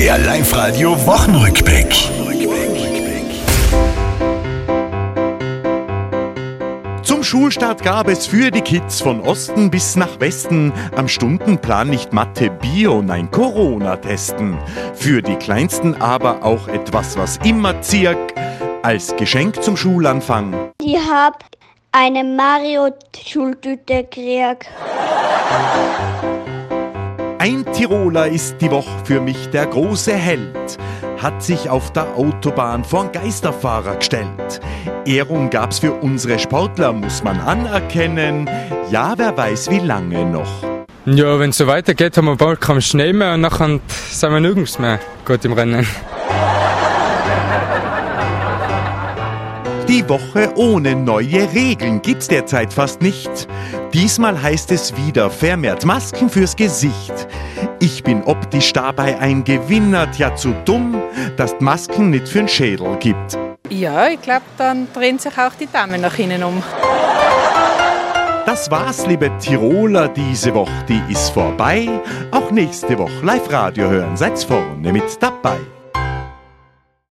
Der Live-Radio Wochenrückblick. Zum Schulstart gab es für die Kids von Osten bis nach Westen am Stundenplan nicht Mathe, Bio, nein Corona testen. Für die Kleinsten aber auch etwas, was immer zirk als Geschenk zum Schulanfang. Ich hab eine Mario-Schultüte gekriegt. Ein Tiroler ist die Woche für mich der große Held, hat sich auf der Autobahn vor einen Geisterfahrer gestellt. Ehrung gab's für unsere Sportler, muss man anerkennen. Ja, wer weiß wie lange noch. Ja, wenn es so weitergeht, haben wir bald keinen Schnee mehr und nachher sind wir nirgends mehr gut im Rennen. Die Woche ohne neue Regeln gibt's derzeit fast nicht. Diesmal heißt es wieder vermehrt Masken fürs Gesicht. Ich bin optisch dabei ein Gewinner, ja zu dumm, dass Masken nicht für'n Schädel gibt. Ja, ich glaube, dann drehen sich auch die Damen nach innen um. Das war's, liebe Tiroler, diese Woche, die ist vorbei. Auch nächste Woche Live-Radio hören, seid's vorne mit dabei.